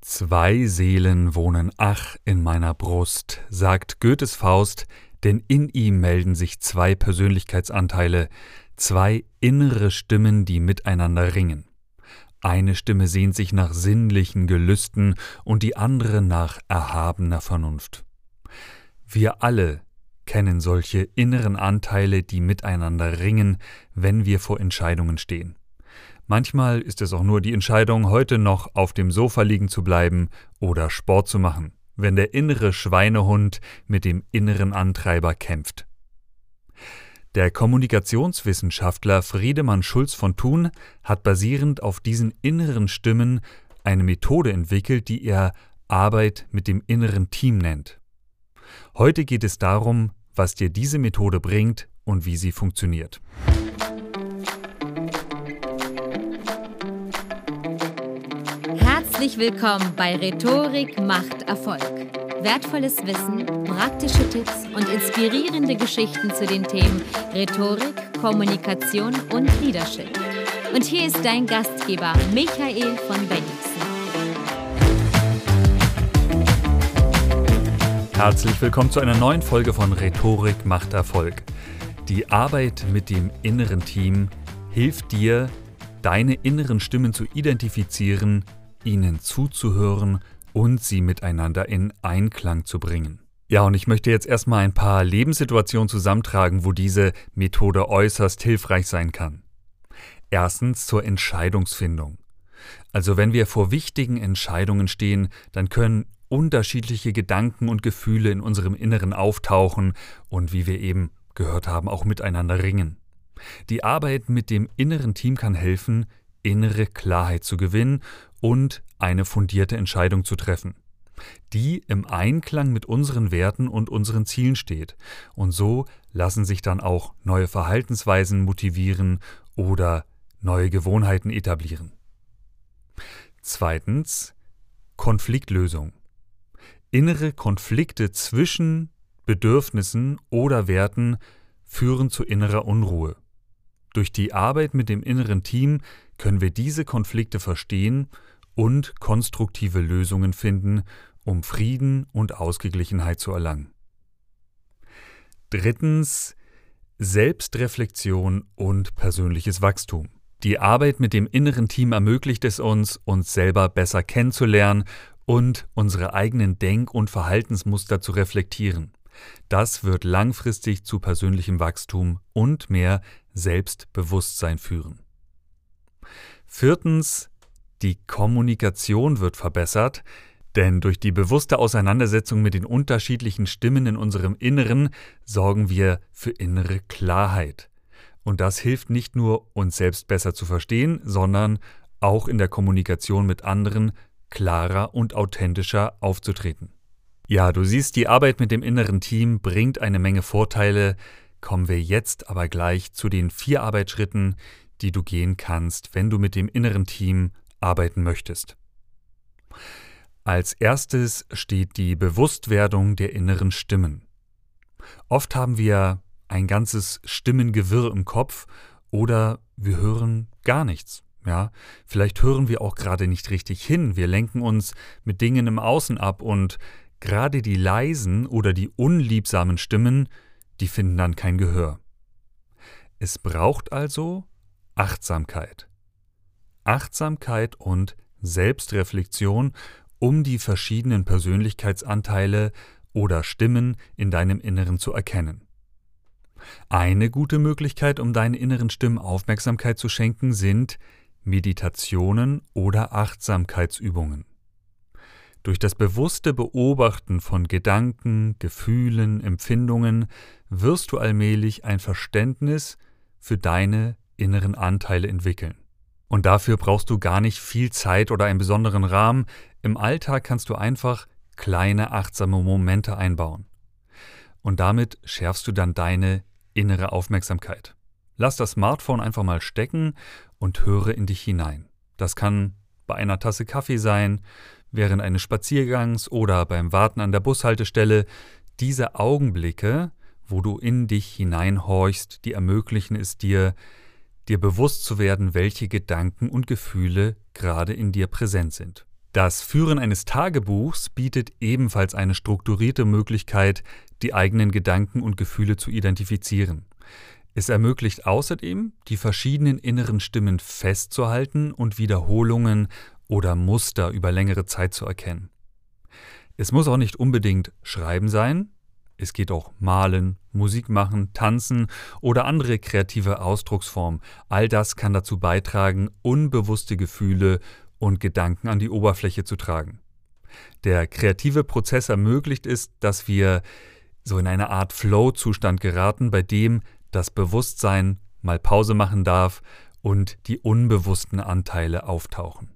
Zwei Seelen wohnen ach in meiner Brust, sagt Goethes Faust, denn in ihm melden sich zwei Persönlichkeitsanteile, zwei innere Stimmen, die miteinander ringen. Eine Stimme sehnt sich nach sinnlichen Gelüsten und die andere nach erhabener Vernunft. Wir alle kennen solche inneren Anteile, die miteinander ringen, wenn wir vor Entscheidungen stehen. Manchmal ist es auch nur die Entscheidung, heute noch auf dem Sofa liegen zu bleiben oder Sport zu machen, wenn der innere Schweinehund mit dem inneren Antreiber kämpft. Der Kommunikationswissenschaftler Friedemann Schulz von Thun hat basierend auf diesen inneren Stimmen eine Methode entwickelt, die er Arbeit mit dem inneren Team nennt. Heute geht es darum, was dir diese Methode bringt und wie sie funktioniert. Herzlich willkommen bei Rhetorik macht Erfolg. Wertvolles Wissen, praktische Tipps und inspirierende Geschichten zu den Themen Rhetorik, Kommunikation und Leadership. Und hier ist dein Gastgeber Michael von Bennigsen. Herzlich willkommen zu einer neuen Folge von Rhetorik macht Erfolg. Die Arbeit mit dem inneren Team hilft dir, deine inneren Stimmen zu identifizieren ihnen zuzuhören und sie miteinander in Einklang zu bringen. Ja, und ich möchte jetzt erstmal ein paar Lebenssituationen zusammentragen, wo diese Methode äußerst hilfreich sein kann. Erstens zur Entscheidungsfindung. Also wenn wir vor wichtigen Entscheidungen stehen, dann können unterschiedliche Gedanken und Gefühle in unserem Inneren auftauchen und wie wir eben gehört haben, auch miteinander ringen. Die Arbeit mit dem inneren Team kann helfen, innere Klarheit zu gewinnen und eine fundierte Entscheidung zu treffen, die im Einklang mit unseren Werten und unseren Zielen steht. Und so lassen sich dann auch neue Verhaltensweisen motivieren oder neue Gewohnheiten etablieren. Zweitens Konfliktlösung. Innere Konflikte zwischen Bedürfnissen oder Werten führen zu innerer Unruhe. Durch die Arbeit mit dem inneren Team können wir diese Konflikte verstehen und konstruktive Lösungen finden, um Frieden und Ausgeglichenheit zu erlangen. Drittens Selbstreflexion und persönliches Wachstum. Die Arbeit mit dem inneren Team ermöglicht es uns, uns selber besser kennenzulernen und unsere eigenen Denk- und Verhaltensmuster zu reflektieren. Das wird langfristig zu persönlichem Wachstum und mehr Selbstbewusstsein führen. Viertens, die Kommunikation wird verbessert, denn durch die bewusste Auseinandersetzung mit den unterschiedlichen Stimmen in unserem Inneren sorgen wir für innere Klarheit. Und das hilft nicht nur, uns selbst besser zu verstehen, sondern auch in der Kommunikation mit anderen klarer und authentischer aufzutreten. Ja, du siehst, die Arbeit mit dem inneren Team bringt eine Menge Vorteile. Kommen wir jetzt aber gleich zu den vier Arbeitsschritten, die du gehen kannst, wenn du mit dem inneren Team arbeiten möchtest. Als erstes steht die Bewusstwerdung der inneren Stimmen. Oft haben wir ein ganzes Stimmengewirr im Kopf oder wir hören gar nichts. Ja, vielleicht hören wir auch gerade nicht richtig hin. Wir lenken uns mit Dingen im Außen ab und Gerade die leisen oder die unliebsamen Stimmen, die finden dann kein Gehör. Es braucht also Achtsamkeit. Achtsamkeit und Selbstreflexion, um die verschiedenen Persönlichkeitsanteile oder Stimmen in deinem Inneren zu erkennen. Eine gute Möglichkeit, um deinen inneren Stimmen Aufmerksamkeit zu schenken, sind Meditationen oder Achtsamkeitsübungen. Durch das bewusste Beobachten von Gedanken, Gefühlen, Empfindungen wirst du allmählich ein Verständnis für deine inneren Anteile entwickeln. Und dafür brauchst du gar nicht viel Zeit oder einen besonderen Rahmen. Im Alltag kannst du einfach kleine achtsame Momente einbauen. Und damit schärfst du dann deine innere Aufmerksamkeit. Lass das Smartphone einfach mal stecken und höre in dich hinein. Das kann bei einer Tasse Kaffee sein, während eines Spaziergangs oder beim Warten an der Bushaltestelle, diese Augenblicke, wo du in dich hineinhorchst, die ermöglichen es dir, dir bewusst zu werden, welche Gedanken und Gefühle gerade in dir präsent sind. Das Führen eines Tagebuchs bietet ebenfalls eine strukturierte Möglichkeit, die eigenen Gedanken und Gefühle zu identifizieren. Es ermöglicht außerdem, die verschiedenen inneren Stimmen festzuhalten und Wiederholungen oder Muster über längere Zeit zu erkennen. Es muss auch nicht unbedingt Schreiben sein, es geht auch Malen, Musik machen, Tanzen oder andere kreative Ausdrucksformen. All das kann dazu beitragen, unbewusste Gefühle und Gedanken an die Oberfläche zu tragen. Der kreative Prozess ermöglicht es, dass wir so in eine Art Flow-Zustand geraten, bei dem das Bewusstsein mal Pause machen darf und die unbewussten Anteile auftauchen.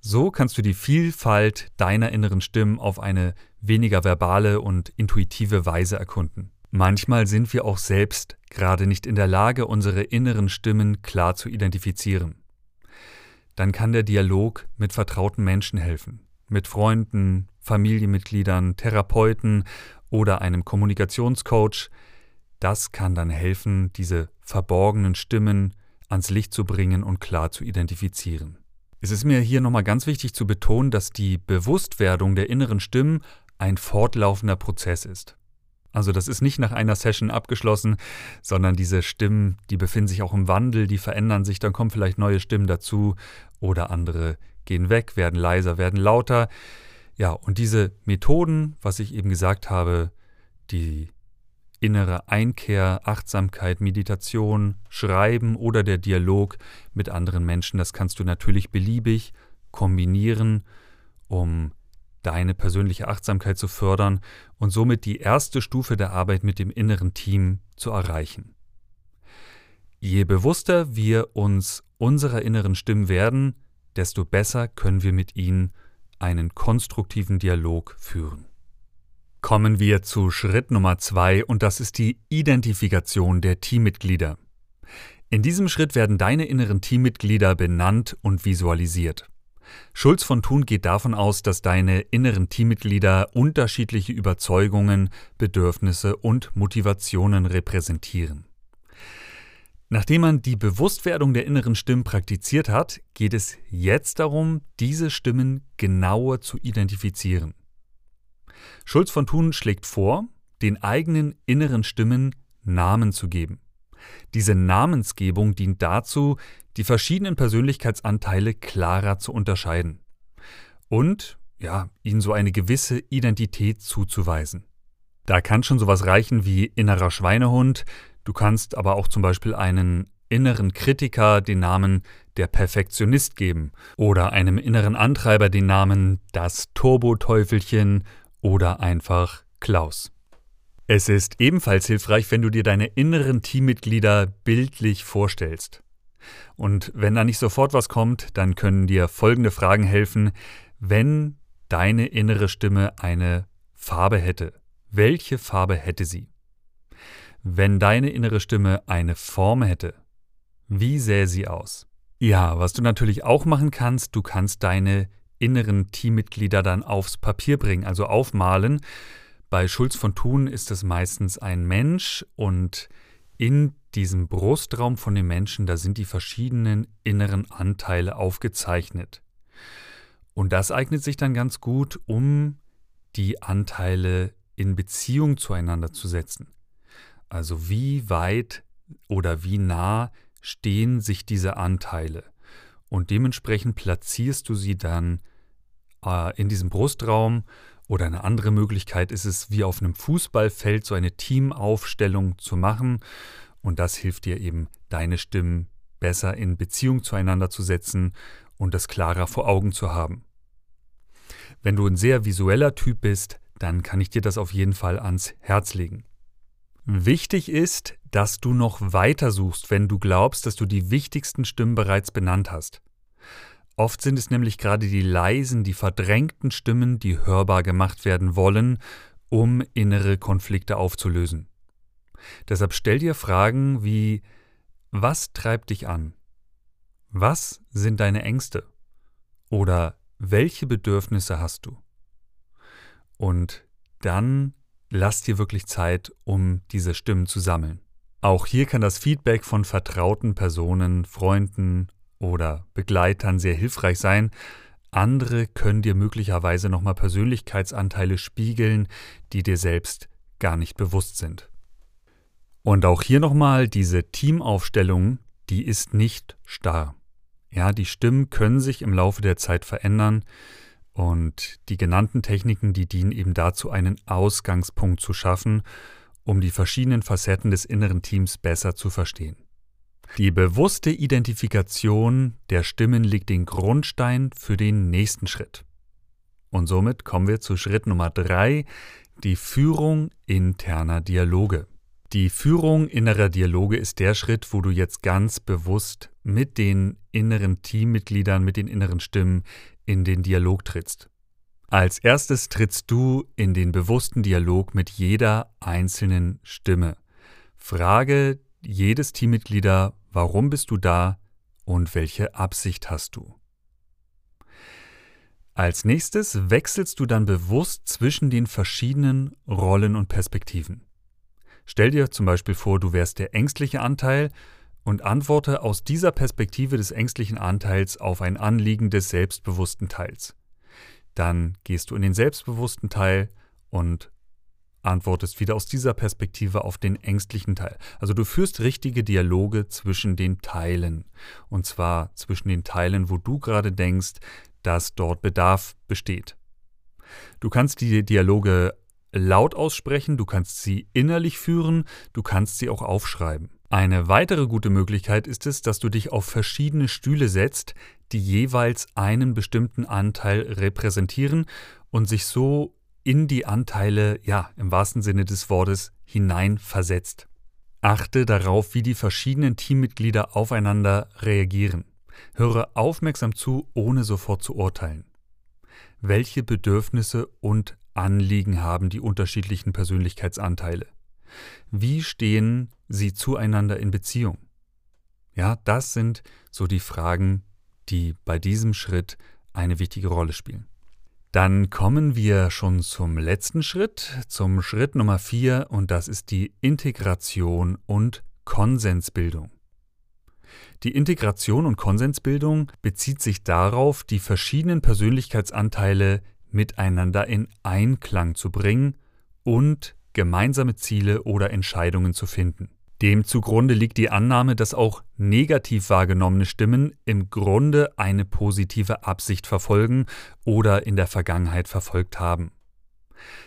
So kannst du die Vielfalt deiner inneren Stimmen auf eine weniger verbale und intuitive Weise erkunden. Manchmal sind wir auch selbst gerade nicht in der Lage, unsere inneren Stimmen klar zu identifizieren. Dann kann der Dialog mit vertrauten Menschen helfen, mit Freunden, Familienmitgliedern, Therapeuten oder einem Kommunikationscoach. Das kann dann helfen, diese verborgenen Stimmen ans Licht zu bringen und klar zu identifizieren. Es ist mir hier nochmal ganz wichtig zu betonen, dass die Bewusstwerdung der inneren Stimmen ein fortlaufender Prozess ist. Also das ist nicht nach einer Session abgeschlossen, sondern diese Stimmen, die befinden sich auch im Wandel, die verändern sich, dann kommen vielleicht neue Stimmen dazu oder andere gehen weg, werden leiser, werden lauter. Ja, und diese Methoden, was ich eben gesagt habe, die innere Einkehr, Achtsamkeit, Meditation, Schreiben oder der Dialog mit anderen Menschen, das kannst du natürlich beliebig kombinieren, um deine persönliche Achtsamkeit zu fördern und somit die erste Stufe der Arbeit mit dem inneren Team zu erreichen. Je bewusster wir uns unserer inneren Stimmen werden, desto besser können wir mit ihnen einen konstruktiven Dialog führen. Kommen wir zu Schritt Nummer zwei und das ist die Identifikation der Teammitglieder. In diesem Schritt werden deine inneren Teammitglieder benannt und visualisiert. Schulz von Thun geht davon aus, dass deine inneren Teammitglieder unterschiedliche Überzeugungen, Bedürfnisse und Motivationen repräsentieren. Nachdem man die Bewusstwerdung der inneren Stimmen praktiziert hat, geht es jetzt darum, diese Stimmen genauer zu identifizieren. Schulz von Thun schlägt vor, den eigenen inneren Stimmen Namen zu geben. Diese Namensgebung dient dazu, die verschiedenen Persönlichkeitsanteile klarer zu unterscheiden und ja, ihnen so eine gewisse Identität zuzuweisen. Da kann schon sowas reichen wie innerer Schweinehund, du kannst aber auch zum Beispiel einen inneren Kritiker den Namen der Perfektionist geben oder einem inneren Antreiber den Namen das Turbo-Teufelchen oder einfach Klaus. Es ist ebenfalls hilfreich, wenn du dir deine inneren Teammitglieder bildlich vorstellst. Und wenn da nicht sofort was kommt, dann können dir folgende Fragen helfen. Wenn deine innere Stimme eine Farbe hätte, welche Farbe hätte sie? Wenn deine innere Stimme eine Form hätte, wie sähe sie aus? Ja, was du natürlich auch machen kannst, du kannst deine inneren Teammitglieder dann aufs Papier bringen, also aufmalen. Bei Schulz von Thun ist es meistens ein Mensch und in diesem Brustraum von dem Menschen, da sind die verschiedenen inneren Anteile aufgezeichnet. Und das eignet sich dann ganz gut, um die Anteile in Beziehung zueinander zu setzen. Also wie weit oder wie nah stehen sich diese Anteile. Und dementsprechend platzierst du sie dann in diesem Brustraum. Oder eine andere Möglichkeit ist es, wie auf einem Fußballfeld so eine Teamaufstellung zu machen. Und das hilft dir eben, deine Stimmen besser in Beziehung zueinander zu setzen und das klarer vor Augen zu haben. Wenn du ein sehr visueller Typ bist, dann kann ich dir das auf jeden Fall ans Herz legen. Wichtig ist, dass du noch weiter suchst, wenn du glaubst, dass du die wichtigsten Stimmen bereits benannt hast. Oft sind es nämlich gerade die leisen, die verdrängten Stimmen, die hörbar gemacht werden wollen, um innere Konflikte aufzulösen. Deshalb stell dir Fragen wie Was treibt dich an? Was sind deine Ängste? Oder welche Bedürfnisse hast du? Und dann lass dir wirklich Zeit, um diese Stimmen zu sammeln. Auch hier kann das Feedback von vertrauten Personen, Freunden oder Begleitern sehr hilfreich sein. andere können dir möglicherweise nochmal Persönlichkeitsanteile spiegeln, die dir selbst gar nicht bewusst sind. Und auch hier nochmal diese Teamaufstellung, die ist nicht starr. Ja, die Stimmen können sich im Laufe der Zeit verändern und die genannten Techniken, die dienen eben dazu, einen Ausgangspunkt zu schaffen, um die verschiedenen Facetten des inneren Teams besser zu verstehen. Die bewusste Identifikation der Stimmen legt den Grundstein für den nächsten Schritt. Und somit kommen wir zu Schritt Nummer drei, die Führung interner Dialoge. Die Führung innerer Dialoge ist der Schritt, wo du jetzt ganz bewusst mit den inneren Teammitgliedern, mit den inneren Stimmen in den Dialog trittst. Als erstes trittst du in den bewussten Dialog mit jeder einzelnen Stimme. Frage jedes Teammitglieder, warum bist du da und welche Absicht hast du? Als nächstes wechselst du dann bewusst zwischen den verschiedenen Rollen und Perspektiven. Stell dir zum Beispiel vor, du wärst der ängstliche Anteil und antworte aus dieser Perspektive des ängstlichen Anteils auf ein Anliegen des selbstbewussten Teils. Dann gehst du in den selbstbewussten Teil und antwortest wieder aus dieser Perspektive auf den ängstlichen Teil. Also du führst richtige Dialoge zwischen den Teilen. Und zwar zwischen den Teilen, wo du gerade denkst, dass dort Bedarf besteht. Du kannst die Dialoge laut aussprechen, du kannst sie innerlich führen, du kannst sie auch aufschreiben. Eine weitere gute Möglichkeit ist es, dass du dich auf verschiedene Stühle setzt, die jeweils einen bestimmten Anteil repräsentieren und sich so in die Anteile, ja, im wahrsten Sinne des Wortes, hineinversetzt. Achte darauf, wie die verschiedenen Teammitglieder aufeinander reagieren. Höre aufmerksam zu, ohne sofort zu urteilen. Welche Bedürfnisse und Anliegen haben die unterschiedlichen Persönlichkeitsanteile? Wie stehen sie zueinander in Beziehung? Ja, das sind so die Fragen, die bei diesem Schritt eine wichtige Rolle spielen. Dann kommen wir schon zum letzten Schritt, zum Schritt Nummer vier, und das ist die Integration und Konsensbildung. Die Integration und Konsensbildung bezieht sich darauf, die verschiedenen Persönlichkeitsanteile miteinander in Einklang zu bringen und gemeinsame Ziele oder Entscheidungen zu finden. Dem zugrunde liegt die Annahme, dass auch negativ wahrgenommene Stimmen im Grunde eine positive Absicht verfolgen oder in der Vergangenheit verfolgt haben.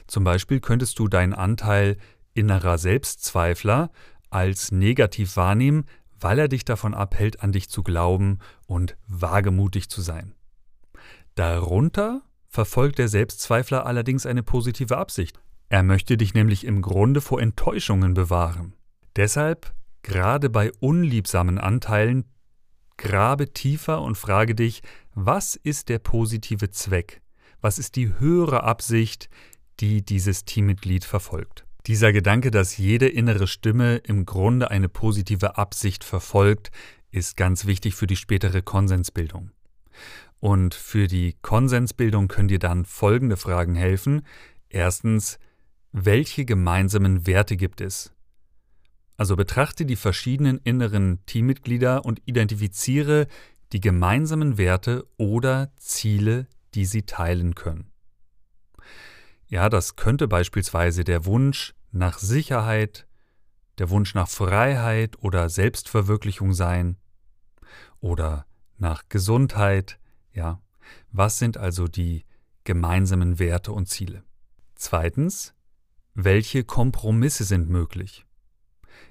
Zum Beispiel könntest du deinen Anteil innerer Selbstzweifler als negativ wahrnehmen, weil er dich davon abhält, an dich zu glauben und wagemutig zu sein. Darunter verfolgt der Selbstzweifler allerdings eine positive Absicht. Er möchte dich nämlich im Grunde vor Enttäuschungen bewahren. Deshalb, gerade bei unliebsamen Anteilen, grabe tiefer und frage dich, was ist der positive Zweck? Was ist die höhere Absicht, die dieses Teammitglied verfolgt? Dieser Gedanke, dass jede innere Stimme im Grunde eine positive Absicht verfolgt, ist ganz wichtig für die spätere Konsensbildung. Und für die Konsensbildung können dir dann folgende Fragen helfen. Erstens, welche gemeinsamen Werte gibt es? Also betrachte die verschiedenen inneren Teammitglieder und identifiziere die gemeinsamen Werte oder Ziele, die sie teilen können. Ja, das könnte beispielsweise der Wunsch nach Sicherheit, der Wunsch nach Freiheit oder Selbstverwirklichung sein oder nach Gesundheit, ja, was sind also die gemeinsamen Werte und Ziele? Zweitens, welche Kompromisse sind möglich?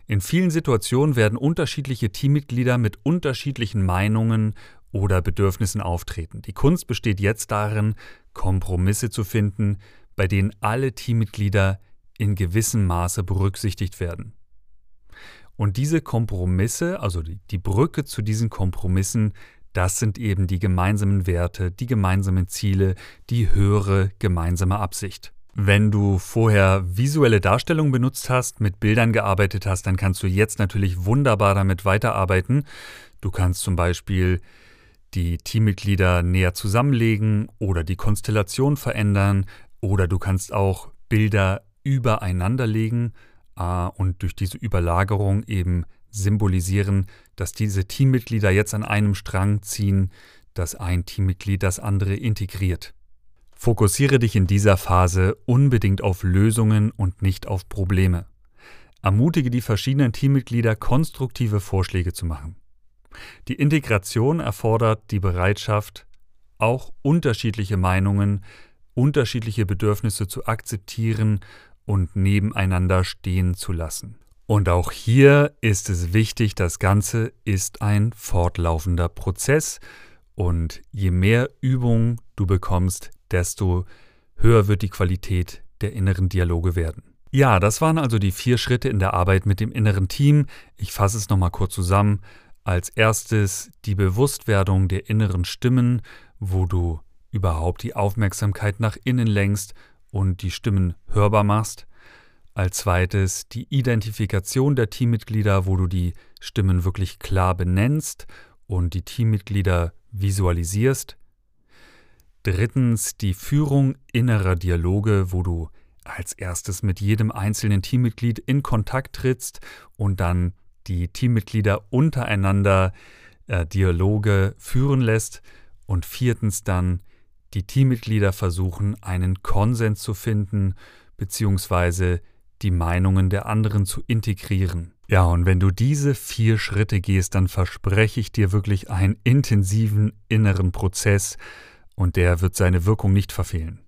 In vielen Situationen werden unterschiedliche Teammitglieder mit unterschiedlichen Meinungen oder Bedürfnissen auftreten. Die Kunst besteht jetzt darin, Kompromisse zu finden, bei denen alle Teammitglieder in gewissem Maße berücksichtigt werden. Und diese Kompromisse, also die, Brücke zu diesen Kompromissen, das sind eben die gemeinsamen Werte, die gemeinsamen Ziele, die höhere gemeinsame Absicht. Wenn du vorher visuelle Darstellungen benutzt hast, mit Bildern gearbeitet hast, dann kannst du jetzt natürlich wunderbar damit weiterarbeiten. Du kannst zum Beispiel die Teammitglieder näher zusammenlegen oder die Konstellation verändern oder du kannst auch Bilder übereinander legen äh, und durch diese Überlagerung eben symbolisieren, dass diese Teammitglieder jetzt an einem Strang ziehen, dass ein Teammitglied das andere integriert. Fokussiere dich in dieser Phase unbedingt auf Lösungen und nicht auf Probleme. Ermutige die verschiedenen Teammitglieder, konstruktive Vorschläge zu machen. Die Integration erfordert die Bereitschaft, auch unterschiedliche Meinungen, unterschiedliche Bedürfnisse zu akzeptieren und nebeneinander stehen zu lassen. Und auch hier ist es wichtig, das Ganze ist ein fortlaufender Prozess und je mehr Übung du bekommst, desto höher wird die Qualität der inneren Dialoge werden. Ja, das waren also die vier Schritte in der Arbeit mit dem inneren Team. Ich fasse es nochmal kurz zusammen. Als erstes die Bewusstwerdung der inneren Stimmen, wo du überhaupt die Aufmerksamkeit nach innen lenkst und die Stimmen hörbar machst. Als zweites die Identifikation der Teammitglieder, wo du die Stimmen wirklich klar benennst und die Teammitglieder visualisierst. Drittens die Führung innerer Dialoge, wo du als erstes mit jedem einzelnen Teammitglied in Kontakt trittst und dann die Teammitglieder untereinander äh, Dialoge führen lässt und viertens dann die Teammitglieder versuchen, einen Konsens zu finden bzw. die Meinungen der anderen zu integrieren. Ja, und wenn du diese vier Schritte gehst, dann verspreche ich dir wirklich einen intensiven inneren Prozess und der wird seine Wirkung nicht verfehlen.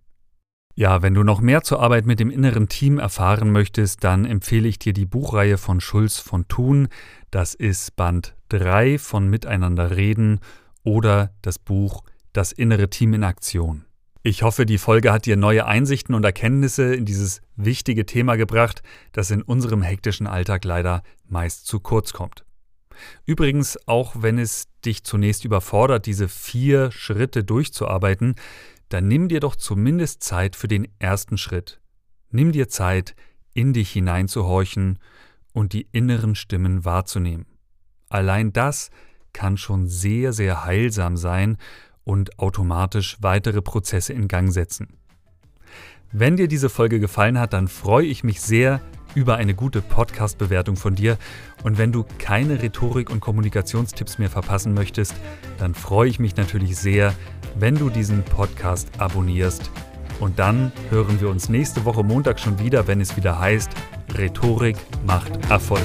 Ja, wenn du noch mehr zur Arbeit mit dem inneren Team erfahren möchtest, dann empfehle ich dir die Buchreihe von Schulz von Thun. Das ist Band 3 von Miteinander reden oder das Buch Das innere Team in Aktion. Ich hoffe, die Folge hat dir neue Einsichten und Erkenntnisse in dieses wichtige Thema gebracht, das in unserem hektischen Alltag leider meist zu kurz kommt. Übrigens, auch wenn es dich zunächst überfordert, diese vier Schritte durchzuarbeiten, dann nimm dir doch zumindest Zeit für den ersten Schritt. Nimm dir Zeit, in dich hineinzuhorchen und die inneren Stimmen wahrzunehmen. Allein das kann schon sehr, sehr heilsam sein und automatisch weitere Prozesse in Gang setzen. Wenn dir diese Folge gefallen hat, dann freue ich mich sehr über eine gute Podcast-Bewertung von dir. Und wenn du keine Rhetorik- und Kommunikationstipps mehr verpassen möchtest, dann freue ich mich natürlich sehr, wenn du diesen Podcast abonnierst. Und dann hören wir uns nächste Woche Montag schon wieder, wenn es wieder heißt, Rhetorik macht Erfolg.